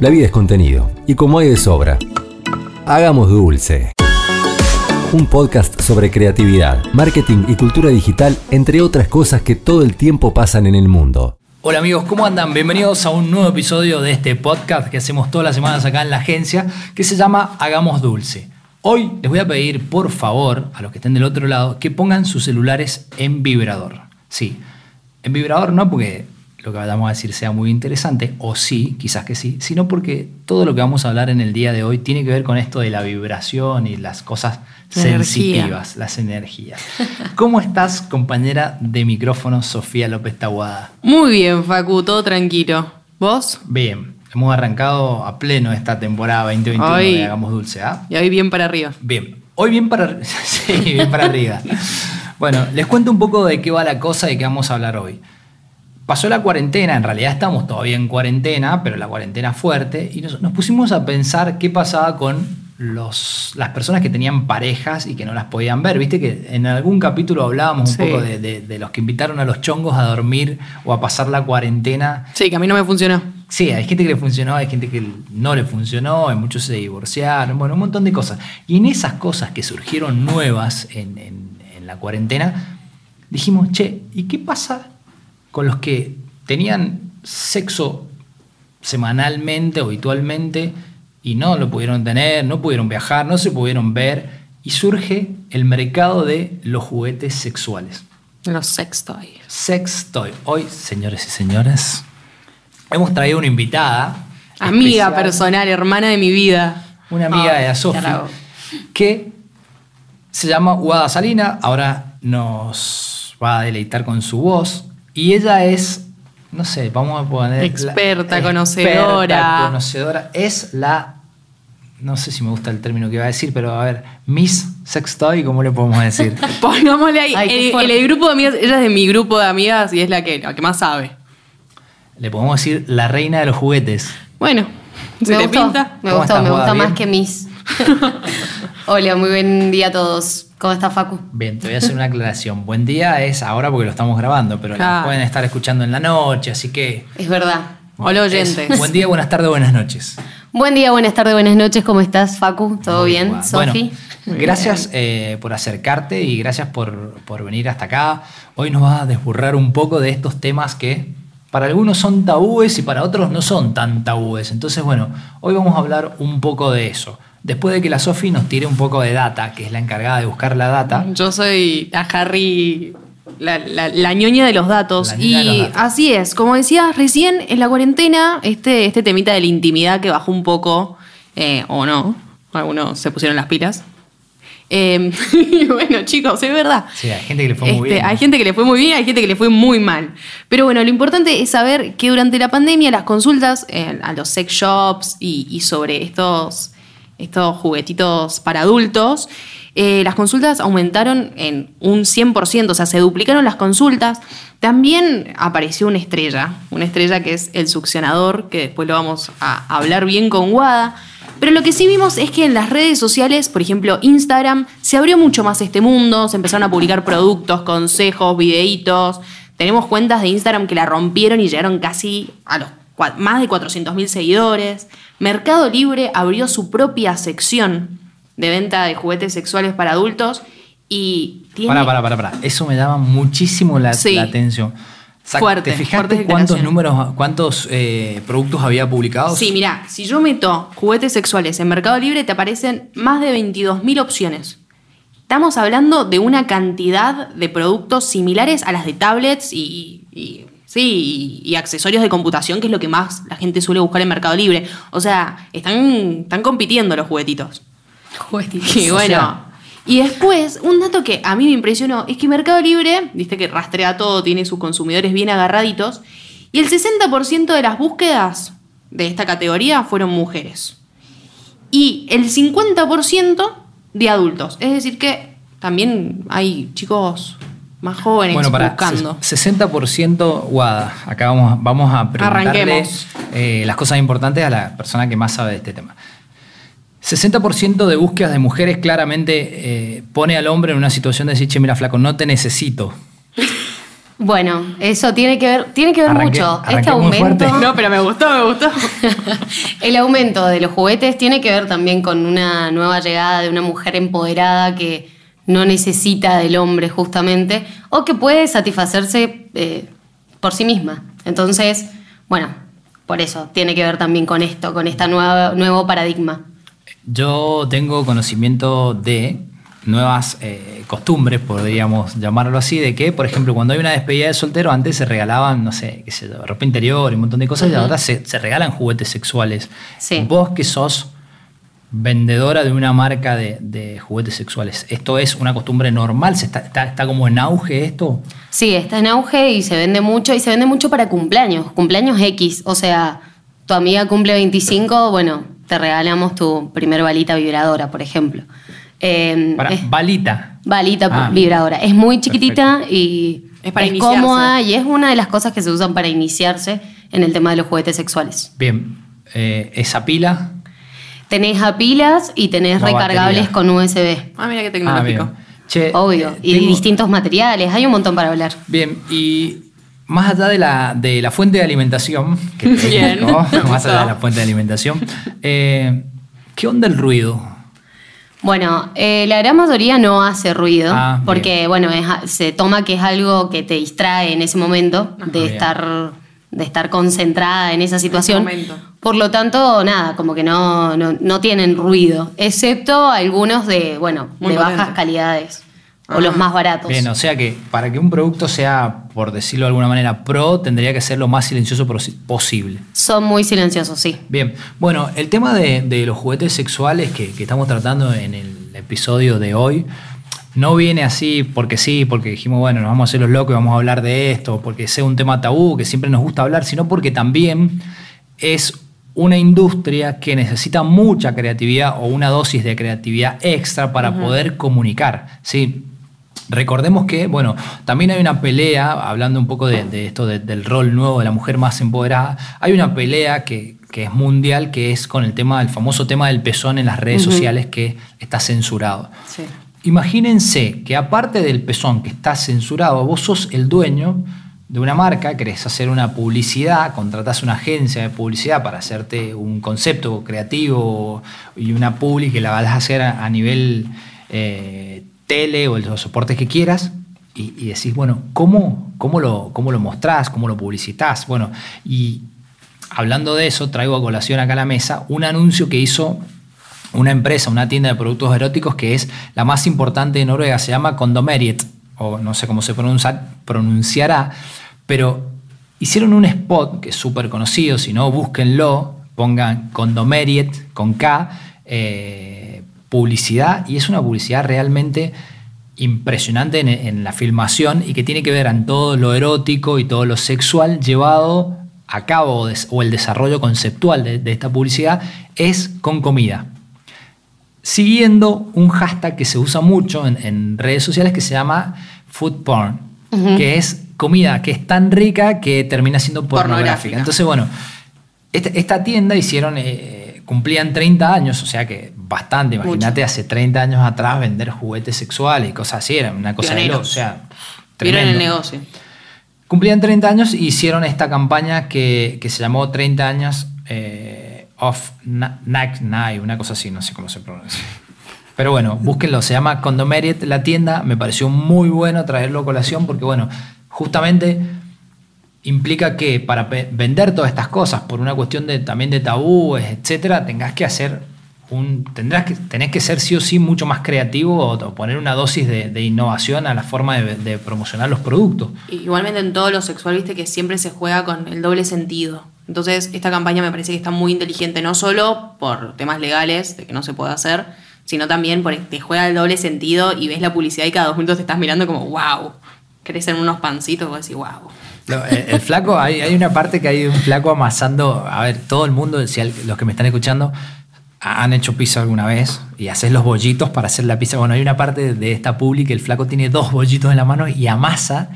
La vida es contenido, y como hay de sobra, hagamos dulce. Un podcast sobre creatividad, marketing y cultura digital, entre otras cosas que todo el tiempo pasan en el mundo. Hola amigos, ¿cómo andan? Bienvenidos a un nuevo episodio de este podcast que hacemos todas las semanas acá en la agencia, que se llama Hagamos Dulce. Hoy les voy a pedir, por favor, a los que estén del otro lado, que pongan sus celulares en vibrador. Sí, en vibrador no porque lo que vamos a decir sea muy interesante, o sí, quizás que sí, sino porque todo lo que vamos a hablar en el día de hoy tiene que ver con esto de la vibración y las cosas sensitivas, las energías. ¿Cómo estás, compañera de micrófono Sofía López Taguada? Muy bien, Facu, todo tranquilo. ¿Vos? Bien, hemos arrancado a pleno esta temporada 2021 de Hagamos Dulce, ¿ah? Y hoy bien para arriba. Bien, hoy bien para, sí, bien para arriba. Bueno, les cuento un poco de qué va la cosa y de qué vamos a hablar hoy. Pasó la cuarentena, en realidad estamos todavía en cuarentena, pero la cuarentena fuerte, y nos, pusimos a pensar qué pasaba con los, las personas que tenían parejas y que no las podían ver. Viste que en algún capítulo hablábamos un poco de, los que invitaron a los chongos a dormir o a pasar la cuarentena. Sí, que a mí no me funcionó. Sí, hay gente que le funcionó, hay gente que no le funcionó, hay muchos se divorciaron, bueno, un montón de cosas. Y en esas cosas que surgieron nuevas en, en la cuarentena, dijimos, che, ¿y qué pasa con los que tenían sexo semanalmente o habitualmente y no lo pudieron tener, no pudieron viajar, no se pudieron ver y surge el mercado de los juguetes sexuales. Los sex toys. Sex toy. Hoy, señores y señores, hemos traído una invitada. Amiga personal, hermana de mi vida. Una amiga de Sofía que se llama Guada Salina. Ahora nos va a deleitar con su voz. Y ella es, no sé, vamos a poner... Experta, conocedora. conocedora. Es la, no sé si me gusta el término que iba a decir, pero a ver, Miss Sextoy, ¿cómo le podemos decir? Pongámosle ahí. el grupo de amigas, ella es de mi grupo de amigas y es la que, la que más sabe. Le podemos decir la reina de los juguetes. Bueno, ¿se me te pinta? Me gustó, me gusta más que Miss. Hola, muy buen día a todos. ¿Cómo está Facu? Bien, te voy a hacer una aclaración. Buen día es ahora porque lo estamos grabando, pero pueden estar escuchando en la noche, así que... Es verdad. Hola oyentes. buen día, buenas tardes, buenas noches. Buen día, buenas tardes, buenas noches. ¿Cómo estás, Facu? ¿Todo bien, Sofi? gracias eh, por acercarte y gracias por, por venir hasta acá. Hoy nos vas a desburrar un poco de estos temas que para algunos son tabúes y para otros no son tan tabúes. Entonces, bueno, hoy vamos a hablar un poco de eso. Después de que la Sofi nos tire un poco de data, que es la encargada de buscar la data. Yo soy la Harry, la, ñoña de los datos. y así es, como decías recién, en la cuarentena, este, este temita de la intimidad que bajó un poco, eh, o no, algunos se pusieron las pilas. Eh, bueno, chicos, es verdad. Sí, hay gente que le fue muy este, bien. Hay gente que le fue muy bien, hay gente que le fue muy mal. Pero bueno, lo importante es saber que durante la pandemia las consultas eh, a los sex shops y sobre estos estos juguetitos para adultos, eh, las consultas aumentaron en un 100%, o sea, se duplicaron las consultas. También apareció una estrella, una estrella que es el succionador, que después lo vamos a hablar bien con Guada. Pero lo que sí vimos es que en las redes sociales, por ejemplo Instagram, se abrió mucho más este mundo, se empezaron a publicar productos, consejos, videitos. Tenemos cuentas de Instagram que la rompieron y llegaron casi a los más de 400.000 seguidores. Mercado Libre abrió su propia sección de venta de juguetes sexuales para adultos y tiene... Para, para, para, para. Eso me daba muchísimo la, atención. fuerte. ¿Te fijaste cuántos números, cuántos eh, productos había publicado? Sí, mira, si yo meto juguetes sexuales en Mercado Libre, te aparecen más de 22.000 opciones. Estamos hablando de una cantidad de productos similares a las de tablets y Sí, y, accesorios de computación, que es lo que más la gente suele buscar en Mercado Libre. O sea, están, están compitiendo los juguetitos. Juguetitos. Y bueno. y después, un dato que a mí me impresionó es que Mercado Libre, viste que rastrea todo, tiene sus consumidores bien agarraditos, y el 60% de las búsquedas de esta categoría fueron mujeres. Y el 50% de adultos. Es decir, que también hay chicos más jóvenes bueno, para buscando. 60% Guada. Acá vamos, vamos a preguntarle eh, las cosas importantes a la persona que más sabe de este tema. 60% de búsquedas de mujeres claramente eh, pone al hombre en una situación de decir, che, mira, flaco, no te necesito. Bueno, eso tiene que ver, tiene que ver Arranqué- mucho. arranqué Este aumento. No, pero me gustó, me gustó. El aumento de los juguetes tiene que ver también con una nueva llegada de una mujer empoderada que no necesita del hombre justamente o que puede satisfacerse eh, por sí misma. Entonces, bueno, por eso tiene que ver también con esto, con este nuevo paradigma. Yo tengo conocimiento de nuevas eh, costumbres, podríamos llamarlo así, de que, por ejemplo, cuando hay una despedida de soltero, antes se regalaban, no sé, qué sé yo, ropa interior y un montón de cosas, y ahora se, se regalan juguetes sexuales. Sí. Vos que sos vendedora de una marca de, de juguetes sexuales, ¿esto es una costumbre normal? ¿Se está, está, está como en auge esto? Sí, está en auge y se vende mucho, y se vende mucho para cumpleaños, cumpleaños X. O sea, tu amiga cumple 25, bueno, te regalamos tu primer balita vibradora, por ejemplo. Eh, Para, es- balita. balita Ah. vibradora. Es muy chiquitita y Es para cómoda y es una de las cosas que se usan para iniciarse en el tema de los juguetes sexuales. Bien, eh, esa pila. Tenés a pilas y tenés La recargables batería. con USB. Ah, mira qué Ah, tecnológico. Che, Obvio. eh, Y tengo- distintos materiales. Hay un montón para hablar. Bien, y más allá de la, de la fuente de alimentación, que te Bien, digo, más allá de la fuente de alimentación, eh, ¿qué onda el ruido? Bueno, eh, la gran mayoría no hace ruido Ah, bien. porque, bueno, es se toma que es algo que te distrae en ese momento de bien. estar de estar concentrada en esa situación. Por lo tanto, nada, como que no, no, no tienen ruido, excepto algunos de, bueno, Muy de bajas calidades o Ah. los más baratos. Bien, o sea que para que un producto sea, por decirlo de alguna manera, pro, tendría que ser lo más silencioso posi- posible. Son muy silenciosos, sí. Bien, bueno, el tema de, de los juguetes sexuales que, que estamos tratando en el episodio de hoy no viene así porque sí, porque dijimos, bueno, nos vamos a hacer los locos y vamos a hablar de esto, porque sea un tema tabú que siempre nos gusta hablar, sino porque también es una industria que necesita mucha creatividad o una dosis de creatividad extra para poder comunicar, ¿sí? Recordemos que, bueno, también hay una pelea, hablando un poco de, de esto de- del rol nuevo de la mujer más empoderada, hay una pelea que, que es mundial, que es con el tema, el famoso tema del pezón en las redes sociales que está censurado. Sí. Imagínense que aparte del pezón que está censurado, vos sos el dueño de una marca, querés hacer una publicidad, contratás una agencia de publicidad para hacerte un concepto creativo y una publi que la vas a hacer a, nivel eh, tele o los soportes que quieras. Y, y decís, bueno, ¿cómo, cómo, lo, ¿cómo lo mostrás? ¿Cómo lo publicitas? Bueno, y hablando de eso, traigo a colación acá a la mesa un anuncio que hizo una empresa, una tienda de productos eróticos que es la más importante de Noruega, se llama Condomeriet, o no sé cómo se pronuncia- pronunciará, pero hicieron un spot que es súper conocido, si no, búsquenlo, pongan Condomeriet con K, eh, publicidad, y es una publicidad realmente impresionante en, la filmación y que tiene que ver en todo lo erótico y todo lo sexual llevado a cabo o el desarrollo conceptual de esta publicidad es con comida siguiendo un hashtag que se usa mucho en, en redes sociales que se llama food porn, que es comida que es tan rica que termina siendo pornográfica. Pornográfica. Entonces, bueno, esta, esta tienda hicieron, eh, cumplían 30 años, o sea que bastante, imagínate hace 30 años atrás vender juguetes sexuales y cosas así, era una cosa de Pioneros. loco, o sea, Vieron el tremendo. negocio. Cumplían 30 años y hicieron esta campaña que, que se llamó 30 años eh, of Na- Nack Night, una cosa así, no sé cómo se pronuncia. Pero bueno, búsquenlo, se llama Condomeriet la tienda, me pareció muy bueno traerlo a colación porque bueno, justamente implica que para vender todas estas cosas por una cuestión de, también de tabúes, etcétera, tengas que hacer un, tendrás que, tenés que ser sí o sí mucho más creativo o, poner una dosis de, innovación a la forma de promocionar los productos. Igualmente en todo lo sexual, viste que siempre se juega con el doble sentido. Entonces, esta campaña me parece que está muy inteligente, no solo por temas legales, de que no se puede hacer, sino también porque te juega el doble sentido y ves la publicidad y cada dos minutos te estás mirando como, wow, crecen unos pancitos, vos decís, wow. No, el, flaco, hay, hay una parte que hay un flaco amasando. A ver, todo el mundo, si los que me están escuchando, han hecho pizza alguna vez y haces los bollitos para hacer la pizza. Bueno, hay una parte de esta publi el flaco tiene dos bollitos en la mano y amasa.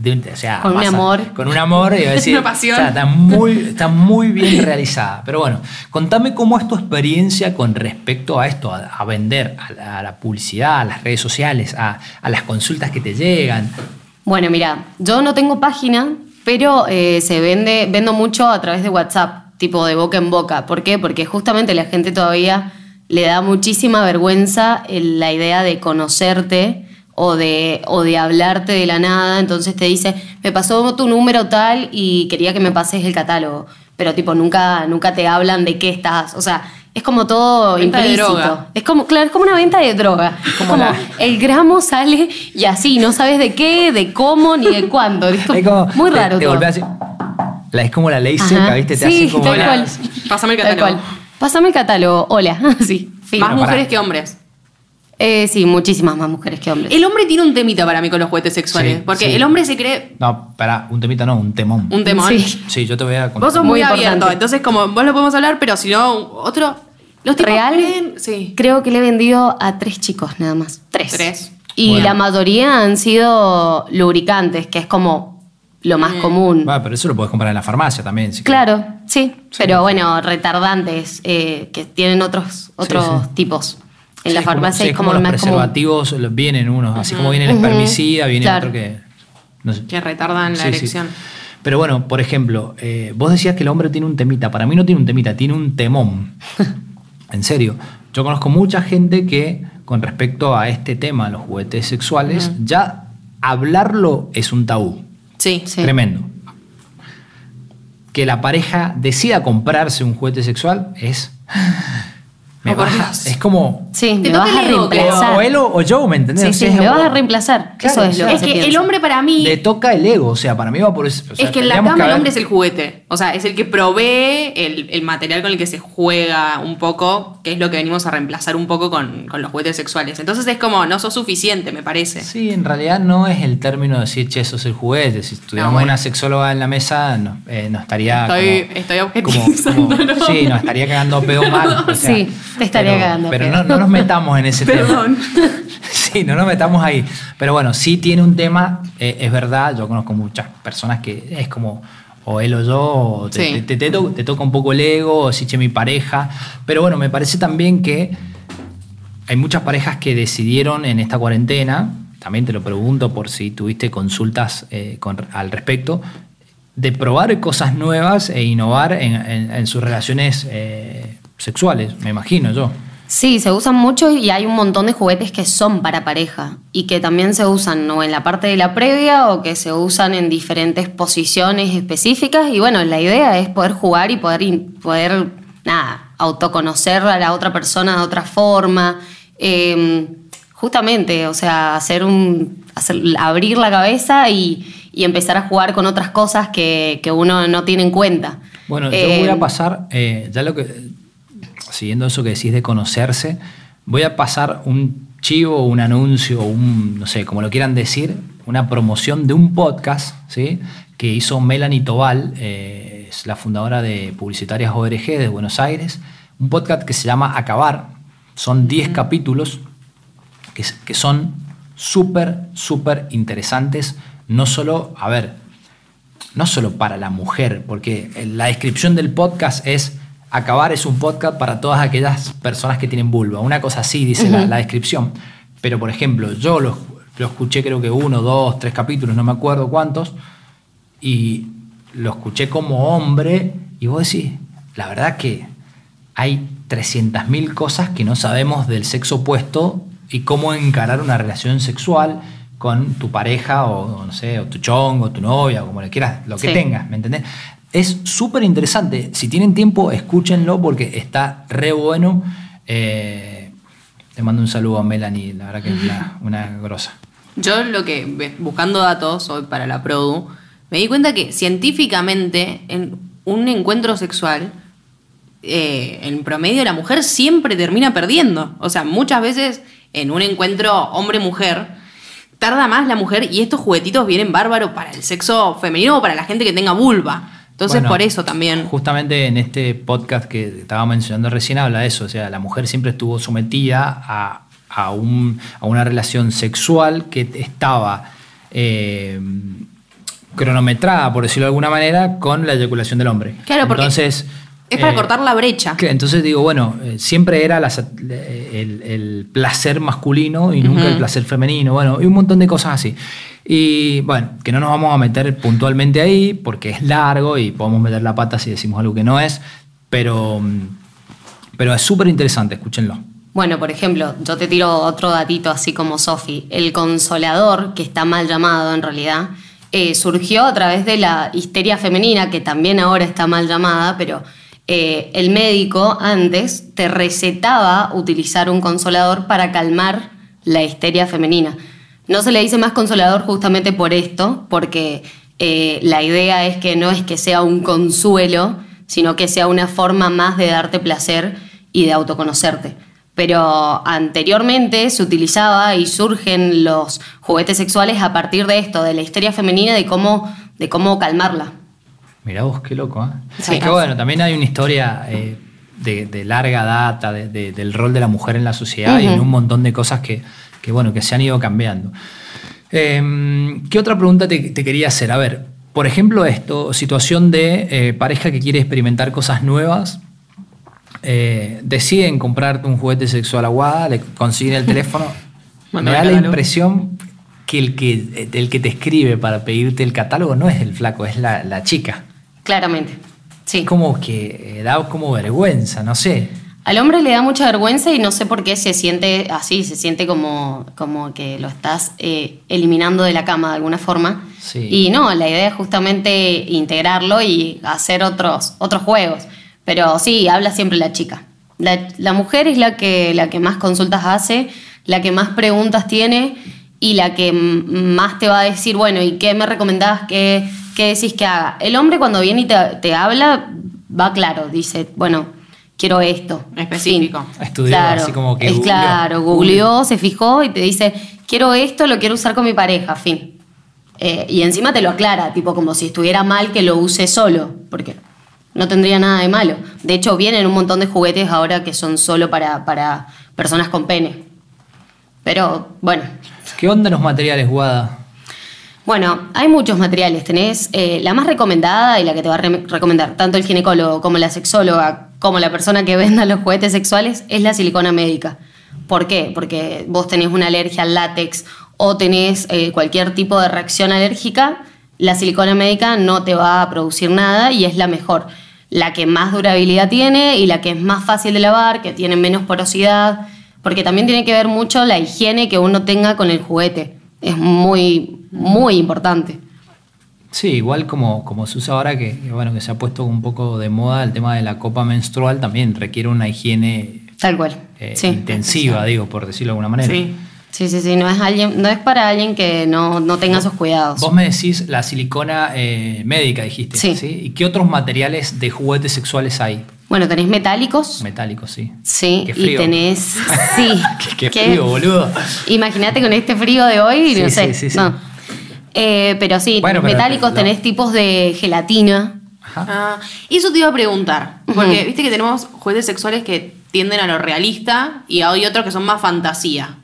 De un- o sea, Con un amor. Con un amor. Y decir, Una pasión. o sea, está, muy, está muy bien realizada. Pero bueno, contame cómo es tu experiencia con respecto a esto, a, a vender, a la, a la publicidad, a las redes sociales, a, a las consultas que te llegan. Bueno, mira, yo no tengo página, pero eh, se vende, vendo mucho a través de WhatsApp, tipo de boca en boca. ¿Por qué? Porque justamente la gente todavía le da muchísima vergüenza el- la idea de conocerte o de, o de hablarte de la nada. Entonces te dice, me pasó tu número tal y quería que me pases el catálogo. Pero tipo, nunca, nunca te hablan de qué estás. O sea, es como todo Venta de implícito. droga. Es como, claro, es como una venta de droga. Como como, la- el gramo sale y así, no sabes de qué, de cómo ni de cuándo. Es como Es como- muy te- raro te así. La, es como la ley Ajá. seca, ¿viste? Te sí, hace como tal la- cual. Pásame el catálogo. Pásame el catálogo. Hola. sí. fin. Más mujeres que hombres. Eh, sí, muchísimas más mujeres que hombres. El hombre tiene un temita para mí con los juguetes sexuales. Sí, porque sí. el hombre se cree No, pará, un temita no, un temón. un temón. Sí. Sí, yo te voy a contar. Vos sos muy, Muy abierto. importante. Entonces, como vos lo podemos hablar, pero si no, otro. Los tipos Real, creen- Sí. creo que le he vendido a tres chicos nada más. Tres. Tres. Y Bueno. la mayoría han sido lubricantes, que es como lo más Mm. común. Ah, pero eso lo podés comprar en la farmacia también. si Claro, sí. Pero bueno, retardantes eh, que tienen otros, otros sí. tipos. En Sí, la es como- farmacia sí, es como, los más preservativos los- vienen unos, así como viene el espermicida, viene claro. otro que. no sé. Que retardan la Sí, sí. erección. Pero bueno, por ejemplo, eh, vos decías que el hombre tiene un temita. Para mí no tiene un temita, tiene un temón. en serio. Yo conozco mucha gente que, con respecto a este tema, los juguetes sexuales, ya hablarlo es un tabú. Sí. Sí. Tremendo. Que la pareja decida comprarse un juguete sexual es. Me Dios. es como. Sí, Te me toca vas a reemplazar. O él o, o yo, ¿me entendés? Sí, O sea, me vas a reemplazar. Claro, Eso es lo que Es que el hombre para mí. Le toca el ego, o sea, para mí va por eso. o sea, es que en la cama el hombre es el juguete. O sea, es el que provee el, el material con el que se juega un poco, que es lo que venimos a reemplazar un poco con, con los juguetes sexuales. Entonces es como, no sos suficiente, me parece. Sí, en realidad no es el término de decir, che, eso es el juguete. Si tuviéramos bueno. una sexóloga en la mesa, no, eh, nos estaría. Estoy- como- estoy como- objetivizándolo. como- Sí, nos estaría cagando pedo mal. o sea, Sí, te estaría pero- cagando Pero no, no nos metamos en ese Perdón. tema. Sí, no nos metamos ahí. Pero bueno, sí tiene un tema, eh, es verdad, yo conozco muchas personas que es como. O él o yo, o te, Sí. te- te- te to- te toca un poco el ego, o si che mi pareja. Pero bueno, me parece también que hay muchas parejas que decidieron en esta cuarentena, también te lo pregunto por si tuviste consultas eh, con- al respecto, de probar cosas nuevas e innovar en, en- en sus relaciones eh, sexuales, me imagino yo. Sí, se usan mucho y hay un montón de juguetes que son para pareja y que también se usan o en la parte de la previa o que se usan en diferentes posiciones específicas y bueno, la idea es poder jugar y poder, poder nada, autoconocer a la otra persona de otra forma. Eh, justamente, o sea, hacer un, hacer- abrir la cabeza y, y empezar a jugar con otras cosas que, que uno no tiene en cuenta. Bueno, yo voy a pasar, eh, ya lo que, siguiendo eso que decís de conocerse, voy a pasar un chivo, un anuncio, un, no sé, como lo quieran decir, una promoción de un podcast, ¿sí? Que hizo Melanie Tobal, eh, es la fundadora de Publicitarias ORG de Buenos Aires, un podcast que se llama Acabar, son 10 capítulos que, que son súper, súper interesantes, no solo, a ver, no solo para la mujer, porque la descripción del podcast es acabar es un podcast para todas aquellas personas que tienen vulva. Una cosa así dice la, la descripción. Pero, por ejemplo, yo lo, lo escuché creo que uno, dos, tres capítulos, no me acuerdo cuántos, y lo escuché como hombre, y vos decís, la verdad que hay 300.000 cosas que no sabemos del sexo opuesto y cómo encarar una relación sexual con tu pareja o, no sé, o tu chongo, tu novia, o como le quieras, lo que Sí. tengas, ¿me entendés? Es súper interesante. Si tienen tiempo, escúchenlo porque está re bueno. Eh, te mando un saludo a Melanie, la verdad que es una, una grosa. Yo lo que, buscando datos hoy para la Produ, me di cuenta que científicamente en un encuentro sexual, eh, en promedio la mujer siempre termina perdiendo. O sea, muchas veces en un encuentro hombre-mujer, tarda más la mujer y estos juguetitos vienen bárbaros para el sexo femenino o para la gente que tenga vulva. Entonces, Bueno, por eso también. Justamente en este podcast que estaba mencionando recién habla de eso, o sea, la mujer siempre estuvo sometida a, a un- a una relación sexual que estaba eh, cronometrada, por decirlo de alguna manera, con la eyaculación del hombre. Claro, porque- Entonces, Es para Eh, cortar la brecha. Que entonces digo, bueno, eh, siempre era el, el placer masculino y nunca el placer femenino, bueno, y un montón de cosas así. Y bueno, que no nos vamos a meter puntualmente ahí porque es largo y podemos meter la pata si decimos algo que no es, pero, mm, pero es súper interesante, escúchenlo. Bueno, por ejemplo, yo te tiro otro datito así como Sofi. El consolador, que está mal llamado en realidad, eh, surgió a través de la histeria femenina, que también ahora está mal llamada, pero eh, el médico antes te recetaba utilizar un consolador para calmar la histeria femenina. No se le dice más consolador justamente por esto, porque eh, la idea es que no es que sea un consuelo, sino que sea una forma más de darte placer y de autoconocerte. Pero anteriormente se utilizaba y surgen los juguetes sexuales a partir de esto, de la histeria femenina, de cómo, de cómo calmarla. Mirá vos, qué loco, ¿eh? Sí. Es que bueno, también hay una historia eh, de, de larga data de- de- del rol de la mujer en la sociedad y en un montón de cosas que, que, bueno, que se han ido cambiando. Eh, ¿Qué otra pregunta te, te quería hacer? A ver, por ejemplo, esto, situación de eh, pareja que quiere experimentar cosas nuevas, eh, deciden comprarte un juguete sexual aguada, le consiguen el teléfono. Me da la impresión que el, que el que te escribe para pedirte el catálogo no es el flaco, es la, la chica. Claramente. Sí. Como que eh, da como vergüenza, no sé. Al hombre le da mucha vergüenza y no sé por qué se siente así, se siente como, como que lo estás eh, eliminando de la cama de alguna forma. Sí. Y no, la idea es justamente integrarlo y hacer otros, otros juegos. Pero sí, habla siempre la chica. La, la mujer es la que, la que más consultas hace, la que más preguntas tiene y la que más te va a decir, bueno, ¿y qué me recomendás? ¿Qué, qué decís que haga? El hombre cuando viene y te, te habla, va claro, dice, bueno, quiero esto. Específico. Fin. Estudió, así como que es googleó. claro, googleó, se fijó y te dice, quiero esto, lo quiero usar con mi pareja, fin. Eh, y encima te lo aclara, tipo como si estuviera mal que lo use solo, porque no tendría nada de malo. De hecho, vienen un montón de juguetes ahora que son solo para, para personas con pene. Pero bueno, ¿Qué onda los materiales, Guada? Bueno, hay muchos materiales. Tenés eh, la más recomendada y la que te va a re- recomendar tanto el ginecólogo como la sexóloga, como la persona que venda los juguetes sexuales, es la silicona médica. ¿Por qué? Porque vos tenés una alergia al látex o tenés eh, cualquier tipo de reacción alérgica, la silicona médica no te va a producir nada y es la mejor. La que más durabilidad tiene y la que es más fácil de lavar, que tiene menos porosidad, porque también tiene que ver mucho la higiene que uno tenga con el juguete. Es muy, muy importante. Sí, igual como, como se usa ahora, que, que, bueno, que se ha puesto un poco de moda el tema de la copa menstrual, también requiere una higiene Tal cual. eh, sí. intensiva, digo, por decirlo de alguna manera. Sí. Sí, sí, sí. No es, alguien, no es para alguien que no, no tenga esos cuidados. Vos me decís la silicona eh, médica, dijiste. Sí. ¿Y qué otros materiales de juguetes sexuales hay? Bueno, tenés metálicos. Metálicos, sí. Sí, Qué y frío. tenés. Sí. Qué, qué frío, boludo. Imagínate con este frío de hoy, Sí, no sé. sí, sí, sí. no. Eh, pero sí, Bueno, tenés pero- metálicos, no. tenés tipos de gelatina. Ajá. Ah, y eso te iba a preguntar, porque viste que tenemos juguetes sexuales que tienden a lo realista y hay otros que son más fantasía.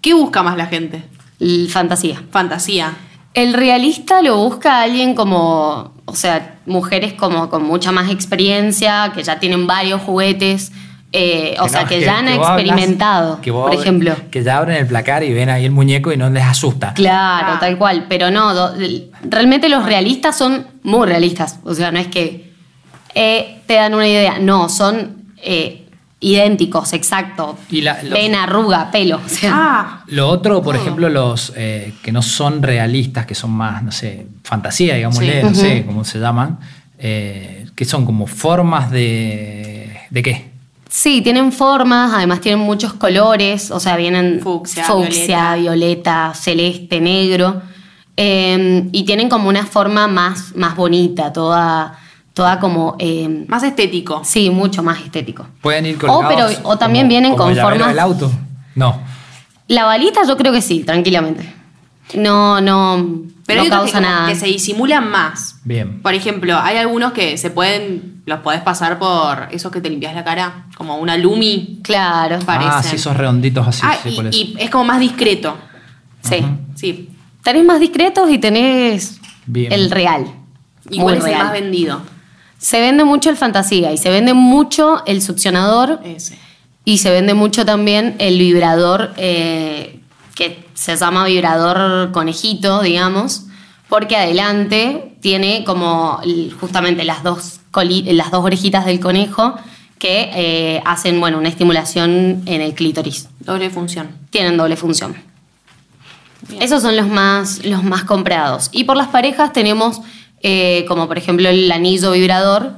¿Qué busca más la gente? l- Fantasía. Fantasía. El realista lo busca alguien como, o sea, mujeres como con mucha más experiencia, que ya tienen varios juguetes, eh, o sea, que, ya han experimentado, que vos por abres- ejemplo. Que ya abren el placar y ven ahí el muñeco y no les asusta. Claro, Ah. tal cual, pero no, do- realmente los realistas son muy realistas, o sea, no es que eh, te dan una idea, no, son eh, idénticos, exacto. Y la- los- Ven, arruga, pelo, o sea, Ah, Lo otro, por ejemplo, los eh, que no son realistas, que son más, no sé, fantasía, digámosle, Sí. no sé cómo se llaman, eh, que son como formas de... ¿De qué? Sí, tienen formas, además tienen muchos colores, o sea, vienen Fucsia, fucsia, violeta, celeste, negro, eh, y tienen como una forma más, más bonita, toda, toda como, eh, más estético. sí, mucho más estético. Pueden ir O, colgados pero- o también como- vienen como con el formas- del auto? No. La balita yo creo que sí, tranquilamente. No, no, Pero no hay otros causa que, nada. que se disimulan más. Bien. Por ejemplo, hay algunos que se pueden, los podés pasar por esos que te limpias la cara, como una Lumi. Claro, Parecen. Ah, sí, esos redonditos así. Ah, sí, y, cuál es. y es como más discreto. sí. Ujú. Sí. Tenés más discretos y tenés Bien. el real. ¿Y cuál es el más vendido? Se vende mucho el fantasía y se vende mucho el succionador Ese. y se vende mucho también el vibrador eh, que se llama vibrador conejito, digamos, porque adelante tiene como justamente las dos, coli- las dos orejitas del conejo que eh, hacen bueno, una estimulación en el clítoris. Doble función. Tienen doble función. Bien. Esos son los más, los más comprados. Y por las parejas tenemos eh, como por ejemplo el anillo vibrador,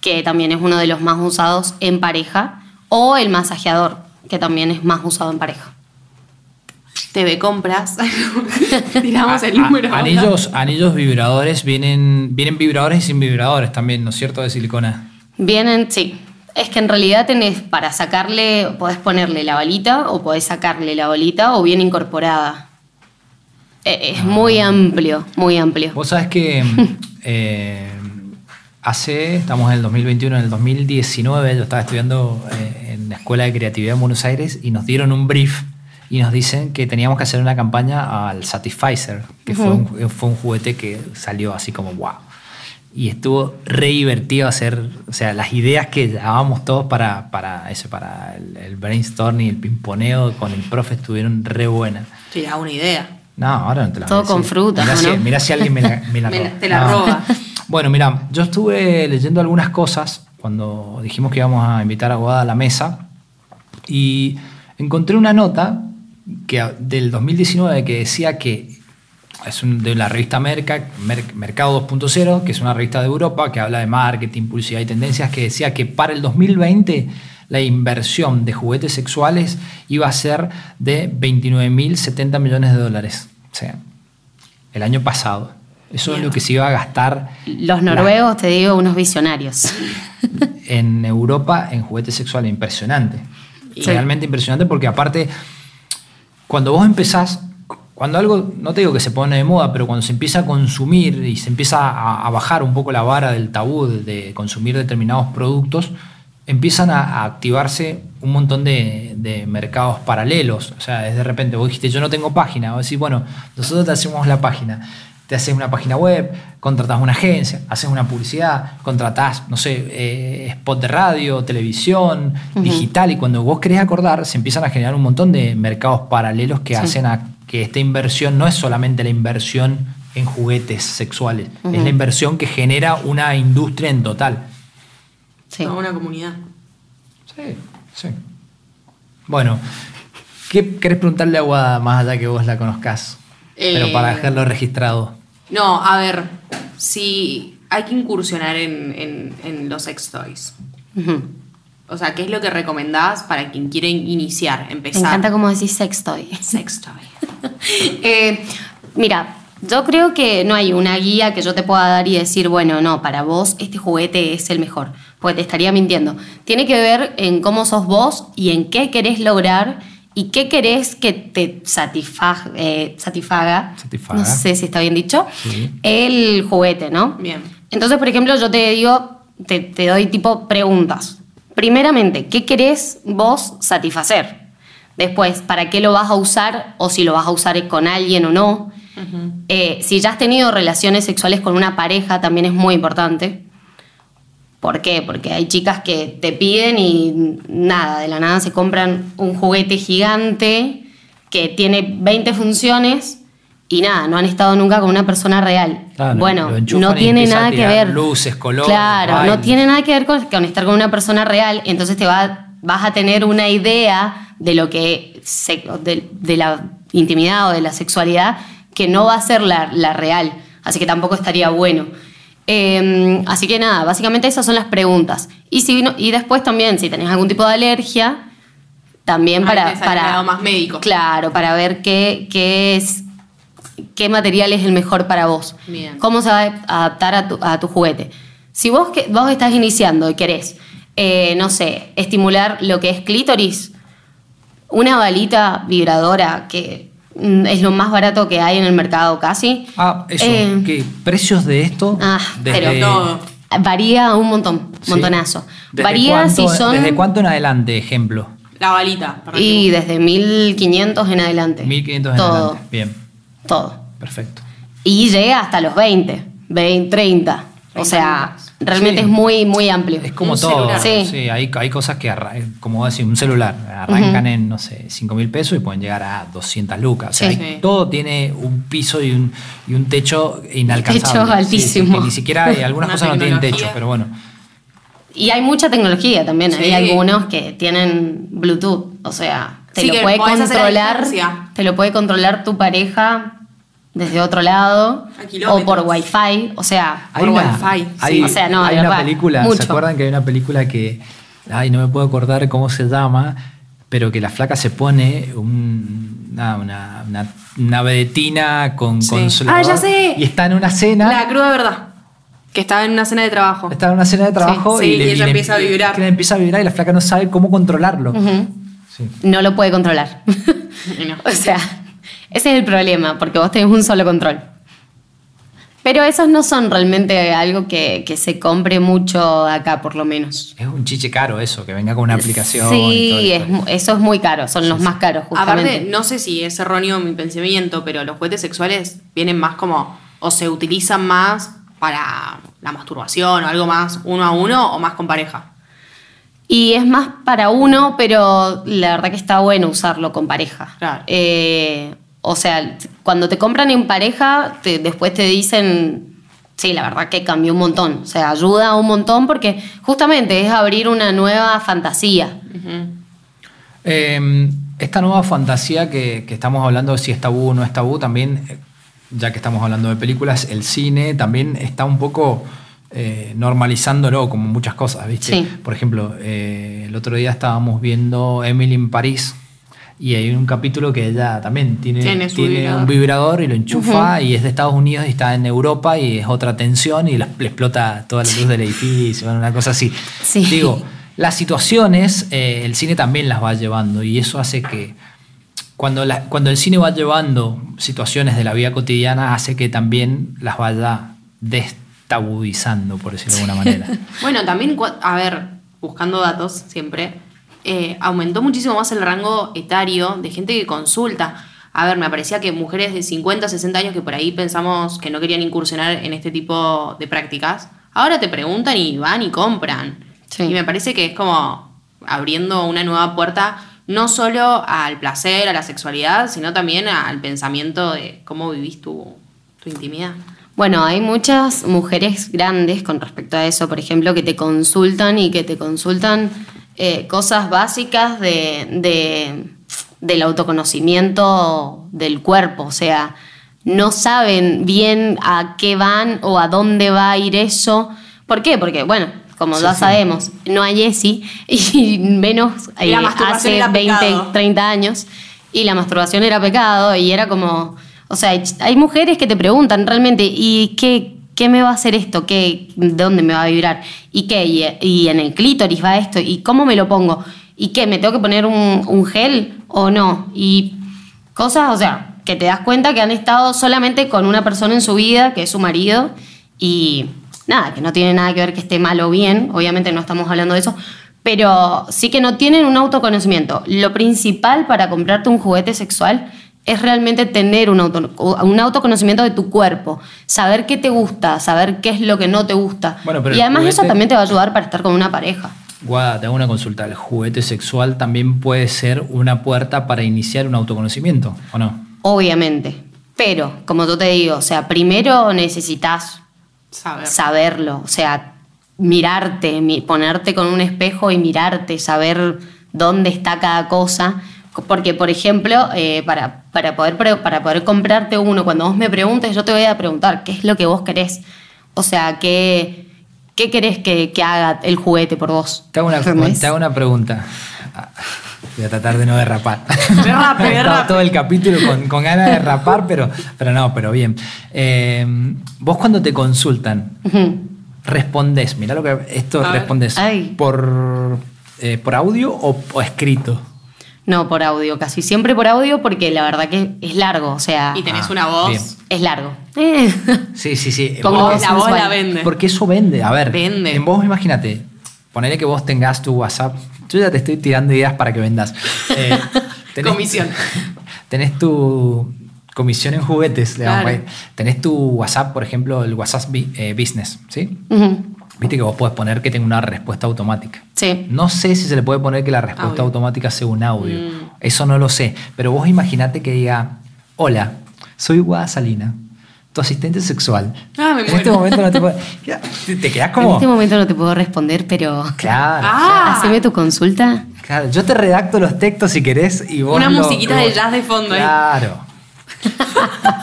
que también es uno de los más usados en pareja, o el masajeador, que también es más usado en pareja. TV compras. Tiramos el A- a- número. ahora. anillos, anillos vibradores, vienen, vienen vibradores y sin vibradores también, ¿no es cierto? De silicona. Vienen, sí. Es que en realidad tenés para sacarle, podés ponerle la balita o podés sacarle la bolita o bien incorporada. Eh, Es muy amplio, muy amplio. Vos sabés que eh, hace, estamos en el 2021, en el 2019, yo estaba estudiando eh, en la Escuela de Creatividad en Buenos Aires y nos dieron un brief y nos dicen que teníamos que hacer una campaña al Satisfizer, que fue, un, fue un juguete que salió así como wow. Y estuvo re divertido hacer, o sea, las ideas que dábamos todos para, para eso, para el, el brainstorming, el pimponeo con el profe estuvieron re buenas. Da una idea. No, ahora no te la Todo voy a con decir. frutas, Mirá, ¿o si, no? mirá si alguien me la, me la roba. te la roba. Bueno, mira, yo estuve leyendo algunas cosas cuando dijimos que íbamos a invitar a Guada a la mesa y encontré una nota que, del 2019 que decía que es un- de la revista Merca, Mer- Mercado 2.0, que es una revista de Europa que habla de marketing, publicidad y tendencias, que decía que para el 2020 la inversión de juguetes sexuales iba a ser de 29.070 millones de dólares. O sea, el año pasado. Eso es lo que se iba a gastar Los la- noruegos, te digo, unos visionarios. en Europa en juguetes sexuales. Impresionante. Realmente impresionante porque aparte, cuando vos empezás, cuando algo, no te digo que se pone de moda, pero cuando se empieza a consumir y se empieza a, bajar un poco la vara del tabú de, consumir determinados productos, empiezan a, a activarse un montón de, de mercados paralelos. O sea, es de repente vos dijiste, yo no tengo página. Vos decís, bueno, nosotros te hacemos la página. Te haces una página web, contratás una agencia, haces una publicidad, contratás, no sé, eh, spot de radio, televisión, digital, y cuando vos querés acordar, se empiezan a generar un montón de mercados paralelos que hacen a que esta inversión no es solamente la inversión en juguetes sexuales, es la inversión que genera una industria en total. Sí. Una comunidad. Sí, sí. Bueno, ¿qué querés preguntarle a Guada más allá que vos la Pero Eh, para dejarlo registrado. No, a ver, si hay que incursionar en, en- en los sex toys. O sea, ¿qué es lo que recomendás para quien quiere iniciar, Me empezar? encanta cómo decís sextoy. sex toy. Eh, mira, yo creo que no hay una guía que yo te pueda dar y decir, bueno, no, para vos este juguete es el mejor, porque te estaría mintiendo. Tiene que ver en cómo sos vos y en qué querés lograr y qué querés que te eh, satisfaga, Satisfaga. no sé si está bien dicho, Sí. el juguete, ¿no? Bien. Entonces, por ejemplo, yo te digo, te, te doy tipo preguntas. Primeramente, ¿qué querés vos satisfacer? Después, ¿para qué lo vas a usar? O si lo vas a usar con alguien o no. Eh, si ya has tenido relaciones sexuales con una pareja, también es muy importante. ¿Por qué? Porque hay chicas que te piden y nada, de la nada se compran un juguete gigante que tiene 20 funciones y nada, no han estado nunca con una persona real. Claro, bueno, no tiene nada que ver. luces, colores, Claro, no tiene nada que ver con, con estar con una persona real, entonces te va, vas a tener una idea de lo que se- de, de la intimidad o de la sexualidad que no va a ser la, la real, así que tampoco estaría bueno. Eh, así que nada, básicamente esas son las preguntas. Y, si no- y después también, si tenés algún tipo de alergia, también para, para más médico. Claro, para ver qué, qué es qué material es el mejor para vos. Bien. Cómo se va a adaptar a tu, a tu juguete. Si vos, que, vos estás iniciando y querés, eh, no sé, estimular lo que es clítoris, una balita vibradora que es lo más barato que hay en el mercado casi. Ah, eso. Eh, ¿Qué precios de esto? Ah, pero todo. Varía un montón, Sí. montonazo. ¿Desde Varía cuánto- si son... ¿Desde cuánto en adelante, ejemplo? La balita. para Y que- desde 1500 en adelante. 1500 en Todo, adelante. Bien, todo. perfecto. Y llega hasta los 20, 20, 30. O 30 sea, lucas. Realmente Sí. es muy, muy amplio. Es como Un todo. Sí, Sí. hay, hay cosas que, arra- como decís, un celular, arrancan en, no sé, 5 mil pesos y pueden llegar a 200 lucas. O sea, Sí. hay- todo tiene un piso y un, y un techo inalcanzable. Techo Sí, sí, altísimo. ni siquiera hay, algunas Una cosas no tienen techo, pero bueno. Y hay mucha tecnología también. Sí. Hay algunos que tienen Bluetooth. O sea, te Sí, lo puede controlar. Te lo puede controlar tu pareja desde otro lado. O por wifi. O sea, Hay Por una, Wifi, hay- sí. O sea, no, hay una verdad, película, mucho. ¿se acuerdan que hay una película que, ay, no me puedo acordar cómo se llama, pero que la flaca se pone un- una, una, una vedetina con Sí. consolador Ah, ya sé. y está en una cena, La cruda verdad. Que estaba en una cena de trabajo. está en una cena de trabajo Sí, y, y le, ella le- empieza a vibrar. que le empieza a vibrar y la flaca no sabe cómo controlarlo. No lo puede controlar. No. o sea, ese es el problema, porque vos tenés un solo control. Pero esos no son realmente algo que, que se compre mucho acá, por lo menos. Es un chiche caro eso, que venga con una aplicación. y todo Sí, es mu- eso es muy caro, son los más caros, justamente. Aparte, no sé si es erróneo mi pensamiento, pero los juguetes sexuales vienen más como, o se utilizan más para la masturbación o algo más uno a uno o más con pareja. Y es más para uno, pero la verdad que está bueno usarlo con pareja. Claro. Eh, o sea, cuando te compran en pareja, te- después te dicen, sí, la verdad que cambió un montón. O sea, ayuda un montón porque justamente es abrir una nueva fantasía. Eh, esta nueva fantasía que, que estamos hablando, si es tabú o no es tabú, también, eh, ya que estamos hablando de películas, el cine también está un poco eh, normalizándolo como muchas cosas, ¿viste? Sí. Por ejemplo, eh, el otro día estábamos viendo Emily en París y hay un capítulo que ella también tiene, Tiene su tiene vibrador. un vibrador y lo enchufa y es de Estados Unidos y está en Europa y es otra tensión y la- le explota toda la luz del edificio, una cosa así. Sí. Digo, las situaciones, eh, el cine también las va llevando y eso hace que cuando, la- cuando el cine va llevando situaciones de la vida cotidiana, hace que también las vaya destabudizando, por decirlo de alguna manera. Bueno, también, a ver, buscando datos siempre, eh, aumentó muchísimo más el rango etario de gente que consulta. A ver, me parecía que mujeres de 50, 60 años que por ahí pensamos que no querían incursionar en este tipo de prácticas, ahora te preguntan y van y compran. Sí. Y me parece que es como abriendo una nueva puerta no solo al placer, a la sexualidad, sino también al pensamiento de cómo vivís tu, tu intimidad. Bueno, hay muchas mujeres grandes con respecto a eso, por ejemplo, que te consultan y que te consultan eh, cosas básicas de, de- del autoconocimiento del cuerpo, o sea, no saben bien a qué van o a dónde va a ir eso. ¿Por qué? Porque, bueno, como ya sabemos, no hay ESI y menos eh, hace era 20, pecado. 30 años y la masturbación era pecado y era como, o sea, hay mujeres que te preguntan realmente, ¿y qué, qué me va a hacer esto? ¿Qué, ¿De dónde me va a vibrar? ¿Y qué? ¿Y, y en el clítoris va esto? ¿Y cómo me lo pongo? ¿Y qué? ¿Me tengo que poner un, un gel o no? Y cosas, o sea, que te das cuenta que han estado solamente con una persona en su vida, que es su marido, y nada, que no tiene nada que ver que esté mal o bien, obviamente no estamos hablando de eso, pero sí que no tienen un autoconocimiento. Lo principal para comprarte un juguete sexual es realmente tener un, auto- un autoconocimiento de tu cuerpo, saber qué te gusta, saber qué es lo que no te gusta. Bueno, pero y además eso también te va a ayudar para estar con una pareja. Guada, te hago una consulta. ¿El juguete sexual también puede ser una puerta para iniciar un autoconocimiento o no? Obviamente. Pero, como yo te digo, o sea, primero necesitas Saber. saberlo, o sea, mirarte, mi- ponerte con un espejo y mirarte, saber dónde está cada cosa. Porque, por ejemplo, eh, para, para, poder, para poder comprarte uno, cuando vos me preguntes, yo te voy a preguntar qué es lo que vos querés. O sea, qué, qué querés que, que haga el juguete por vos. Te hago una, ¿Entendés? te hago una pregunta. Ah, Voy a tratar de no derrapar. Derrape, derrape. todo el capítulo con, con ganas de derrapar, pero, pero no, pero bien. Eh, vos cuando te consultan, Ujú. respondés, mirá lo que esto A ver. respondés por, eh, por audio o, o escrito. No, por audio, casi siempre por audio, porque la verdad que es largo, o sea, Y tenés Ah, una voz. bien. es largo. Eh. Sí, sí, sí. Con voz la voz la vende. Porque eso vende. A ver, Vende. en vos imagínate, ponele que vos tengas tu WhatsApp. Yo ya te estoy tirando ideas para que vendas. Eh, Comisión. Tenés tu comisión en juguetes. le vamos a Claro. ir. Tenés tu WhatsApp, por ejemplo, el WhatsApp eh, Business, ¿sí? Viste que vos podés poner que tenga una respuesta automática. Sí. No sé si se le puede poner que la respuesta Audio. automática sea un audio. Mm. Eso no lo sé. Pero vos imaginate que diga, hola, soy Guada Salina, tu asistente sexual. Ah, me en muero. este momento no te puedo... Te te quedás En como... este momento no te puedo responder, pero. Claro. Ah. Haceme tu consulta. Claro, yo te redacto los textos si querés y vos Una musiquita lo- de jazz de fondo ahí.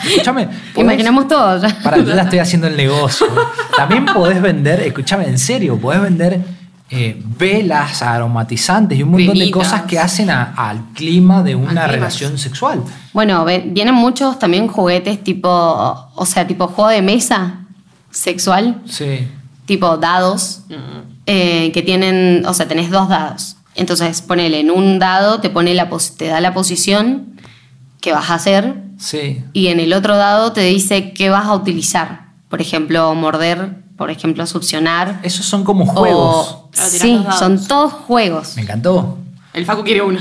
Escúchame. Imaginamos todo ya. Para, yo ya estoy haciendo el negocio. También podés vender, escúchame, en serio, podés vender eh, velas aromatizantes y un montón de cosas que hacen a- al clima de una relación sexual. Bueno, vienen muchos también juguetes tipo. O sea, tipo juego de mesa sexual, Sí. tipo dados, eh, que tienen. O sea, tenés dos dados. Entonces, ponele en un dado, te, pone la te da la posición que vas a hacer Sí. y en el otro dado te dice qué vas a utilizar. Por ejemplo, morder, por ejemplo, succionar. Esos son como juegos. O, Claro, tirás sí, son todos juegos. Me encantó. El Facu quiere uno.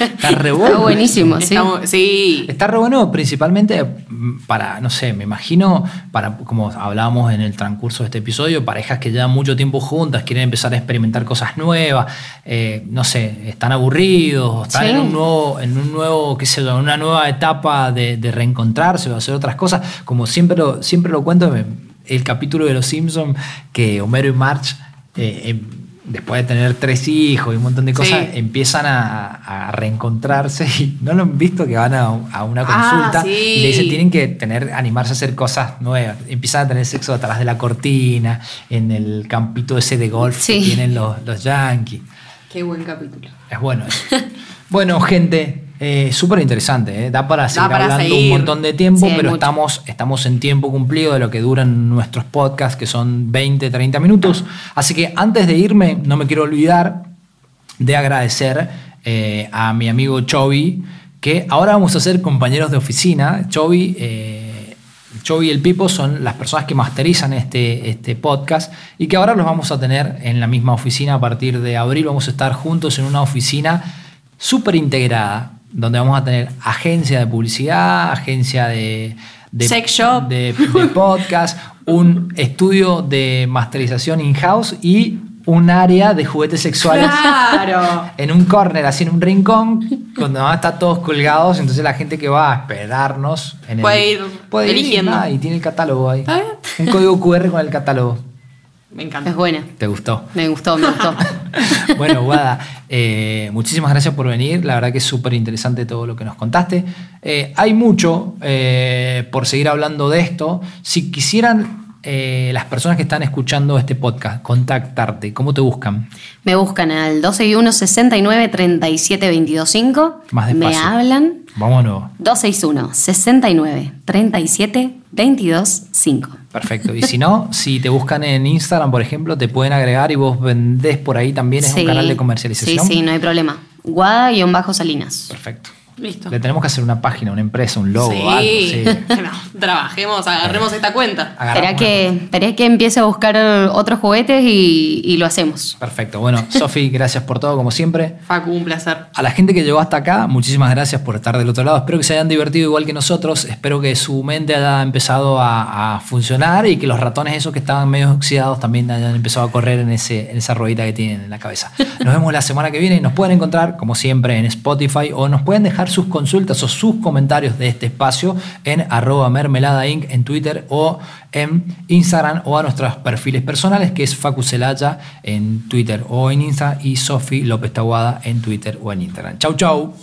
Está re bueno. Está buenísimo, sí. Está sí. Está re bueno principalmente mm, para, no sé, me imagino, para como hablábamos en el transcurso de este episodio, parejas que llevan mucho tiempo juntas, quieren empezar a experimentar cosas nuevas, eh, no sé, están aburridos, están Sí. en un nuevo, en un nuevo, qué sé yo, en una nueva etapa de, de reencontrarse o hacer otras cosas. Como siempre lo, siempre lo cuento, el capítulo de Los Simpsons que Homero y Marge, eh, em, después de tener tres hijos y un montón de cosas, Sí. empiezan a, a reencontrarse y no lo han visto que van a, a una Ah, consulta sí. y le dicen tienen que tener animarse a hacer cosas nuevas empiezan a tener sexo atrás de la cortina en el campito ese de golf Sí. que tienen los, los yankees Qué buen capítulo. es bueno eso. bueno gente eh, súper interesante ¿eh? da para seguir para hablando un montón de tiempo Sí, pero mucho. estamos, estamos en tiempo cumplido de lo que duran nuestros podcasts que son 20 30 minutos así que antes de irme no me quiero olvidar de agradecer eh, a mi amigo Chovy, que ahora vamos a ser compañeros de oficina. Chovy, eh, Chovy y el Pipo son las personas que masterizan este, este podcast y que ahora los vamos a tener en la misma oficina a partir de abril. Vamos a estar juntos en una oficina súper integrada, donde vamos a tener agencia de publicidad, agencia de... de Sex shop. de, de podcast, un estudio de masterización in-house y un área de juguetes sexuales Claro. en un corner, así en un rincón, cuando van a estar todos colgados, entonces la gente que va a esperarnos en el- Puede ir ah, y tiene el catálogo ahí. Está. Un código QR con el catálogo. Me encanta. Es buena. ¿Te gustó? Me gustó, me gustó. bueno, Guada, eh, muchísimas gracias por venir. La verdad que es súper interesante todo lo que nos contaste. Eh, hay mucho eh, por seguir hablando de esto. Si quisieran eh, las personas que están escuchando este podcast contactarte, ¿cómo te buscan? Me buscan al 261 69 37 225. Más Me despacio. hablan. Vámonos. 261 69 37 225. Perfecto. Y si no, si te buscan en Instagram, por ejemplo, te pueden agregar y vos vendés por ahí también. Es un canal de comercialización. Sí, sí, no hay problema. Guada-Salinas. Perfecto. Listo. Le tenemos que hacer una página, una empresa, un logo, sí. algo. Sí. trabajemos, agarremos esta cuenta. Esperá que, esperá que empiece a buscar otros juguetes y, y lo hacemos. Perfecto. Bueno, Sofi, gracias por todo, como siempre. Facu, un placer. A la gente que llegó hasta acá, muchísimas gracias por estar del otro lado. Espero que se hayan divertido igual que nosotros. Espero que su mente haya empezado a, a funcionar y que los ratones esos que estaban medio oxidados también hayan empezado a correr en, ese, en esa ruedita que tienen en la cabeza. Nos vemos la semana que viene y nos pueden encontrar, como siempre, en Spotify o nos pueden dejar sus consultas o sus comentarios de este espacio en arroba mermelada inc en Twitter o en Instagram o a nuestros perfiles personales que es Facu Celaya en Twitter o en Insta y Sofi López Taguada en Twitter o en Instagram. Chau, chau.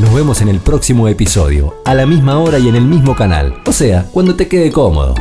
Nos vemos en el próximo episodio, a la misma hora y en el mismo canal. O sea, cuando te quede cómodo.